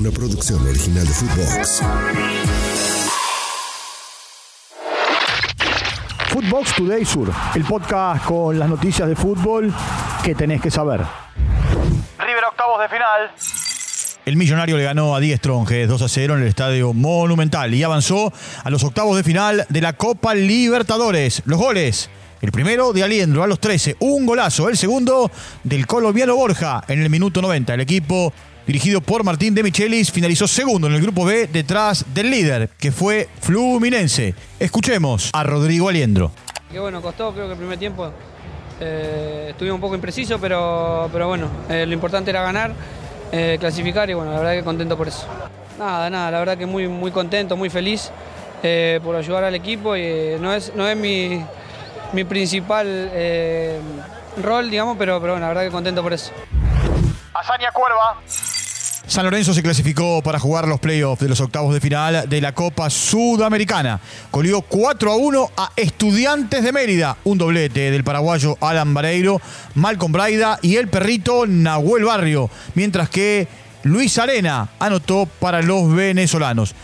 una producción original de Footbox. Footbox Today Sur, el podcast con las noticias de fútbol que tenés que saber. River octavos de final. El millonario le ganó a 10 Stronges 2 a 0 en el estadio Monumental y avanzó a los octavos de final de la Copa Libertadores. Los goles. El primero de Aliendro a los 13, un golazo. El segundo del colombiano Borja en el minuto 90. El equipo dirigido por Martín de Michelis finalizó segundo en el grupo B detrás del líder, que fue Fluminense. Escuchemos a Rodrigo Aliendro. Que bueno, costó, creo que el primer tiempo eh, estuvimos un poco impreciso, pero, pero bueno, eh, lo importante era ganar, eh, clasificar y bueno, la verdad que contento por eso. Nada, nada, la verdad que muy, muy contento, muy feliz eh, por ayudar al equipo y no es, no es mi, mi principal eh, rol, digamos, pero, pero bueno, la verdad que contento por eso. Hazaña Cuerva. San Lorenzo se clasificó para jugar los playoffs de los octavos de final de la Copa Sudamericana. Colió 4 a 1 a Estudiantes de Mérida. Un doblete del paraguayo Alan Vareiro, Malcolm Braida y el perrito Nahuel Barrio. Mientras que Luis Arena anotó para los venezolanos.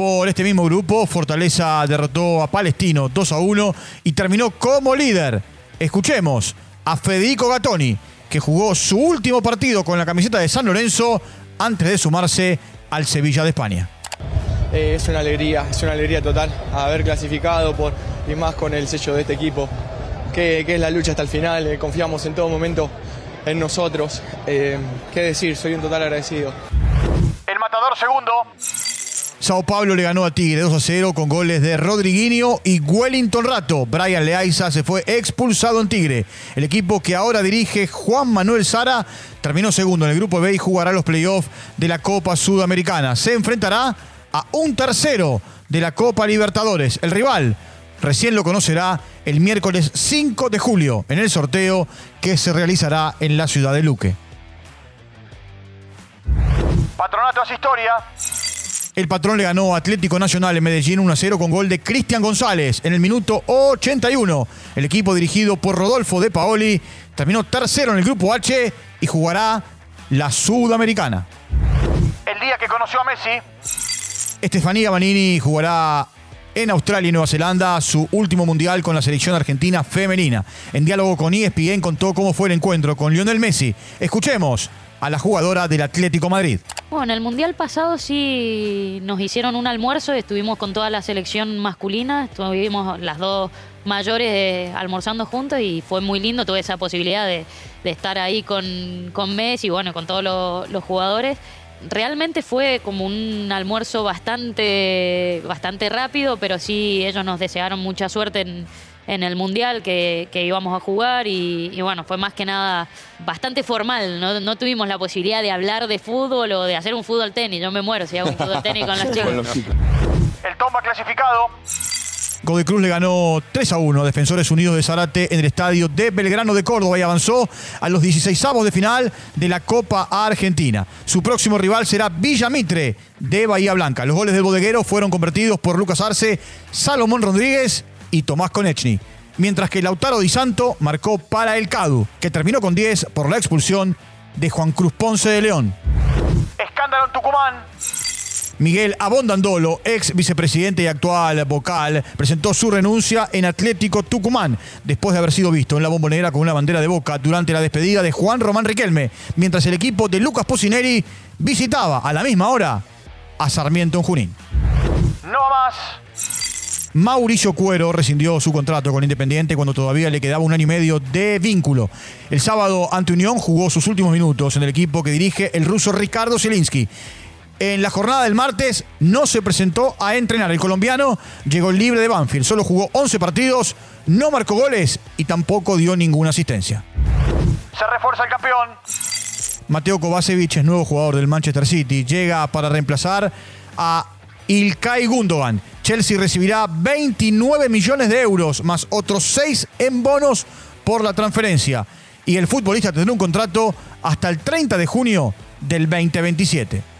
Por este mismo grupo, Fortaleza derrotó a Palestino 2 a 1 y terminó como líder. Escuchemos a Federico Gattoni, que jugó su último partido con la camiseta de San Lorenzo antes de sumarse al Sevilla de España. Eh, es una alegría, es una alegría total haber clasificado por, y más con el sello de este equipo, que, que es la lucha hasta el final, eh, confiamos en todo momento en nosotros. Eh, ¿Qué decir? Soy un total agradecido. El matador segundo. Sao Paulo le ganó a Tigre 2 a 0 con goles de Rodriguinho y Wellington Rato. Brian Leaiza se fue expulsado en Tigre. El equipo que ahora dirige Juan Manuel Sara terminó segundo en el grupo B y jugará los playoffs de la Copa Sudamericana. Se enfrentará a un tercero de la Copa Libertadores. El rival recién lo conocerá el miércoles 5 de julio en el sorteo que se realizará en la ciudad de Luque. Patronato es historia. El patrón le ganó a Atlético Nacional en Medellín 1 a 0 con gol de Cristian González en el minuto 81. El equipo dirigido por Rodolfo de Paoli terminó tercero en el grupo H y jugará la Sudamericana. El día que conoció a Messi. Estefanía Manini jugará en Australia y Nueva Zelanda su último mundial con la selección argentina femenina. En diálogo con ESPN contó cómo fue el encuentro con Lionel Messi. Escuchemos a la jugadora del Atlético Madrid. Bueno, en el Mundial pasado sí nos hicieron un almuerzo, estuvimos con toda la selección masculina, estuvimos las dos mayores eh, almorzando juntos y fue muy lindo, tuve esa posibilidad de, de estar ahí con, con Messi y bueno, con todos los, los jugadores. Realmente fue como un almuerzo bastante, bastante rápido, pero sí ellos nos desearon mucha suerte en, en el Mundial que, que íbamos a jugar y, y bueno, fue más que nada bastante formal, no, no tuvimos la posibilidad de hablar de fútbol o de hacer un fútbol tenis, yo me muero si hago un fútbol tenis con los chicos. El Tomba clasificado. Godoy Cruz le ganó 3 a 1 a Defensores Unidos de Zarate en el estadio de Belgrano de Córdoba y avanzó a los 16 de final de la Copa Argentina. Su próximo rival será Villa Mitre de Bahía Blanca. Los goles del bodeguero fueron convertidos por Lucas Arce, Salomón Rodríguez y Tomás Konechny. Mientras que Lautaro Di Santo marcó para el CADU, que terminó con 10 por la expulsión de Juan Cruz Ponce de León. Escándalo en Tucumán. Miguel Abondandolo, ex vicepresidente y actual vocal, presentó su renuncia en Atlético Tucumán después de haber sido visto en la bombonera con una bandera de boca durante la despedida de Juan Román Riquelme, mientras el equipo de Lucas Pocineri visitaba a la misma hora a Sarmiento en Junín. No más. Mauricio Cuero rescindió su contrato con Independiente cuando todavía le quedaba un año y medio de vínculo. El sábado ante Unión jugó sus últimos minutos en el equipo que dirige el ruso Ricardo Zielinski. En la jornada del martes no se presentó a entrenar. El colombiano llegó libre de Banfield. Solo jugó 11 partidos, no marcó goles y tampoco dio ninguna asistencia. Se refuerza el campeón. Mateo Kovacevic es nuevo jugador del Manchester City. Llega para reemplazar a Ilkay Gundogan. Chelsea recibirá 29 millones de euros más otros 6 en bonos por la transferencia. Y el futbolista tendrá un contrato hasta el 30 de junio del 2027.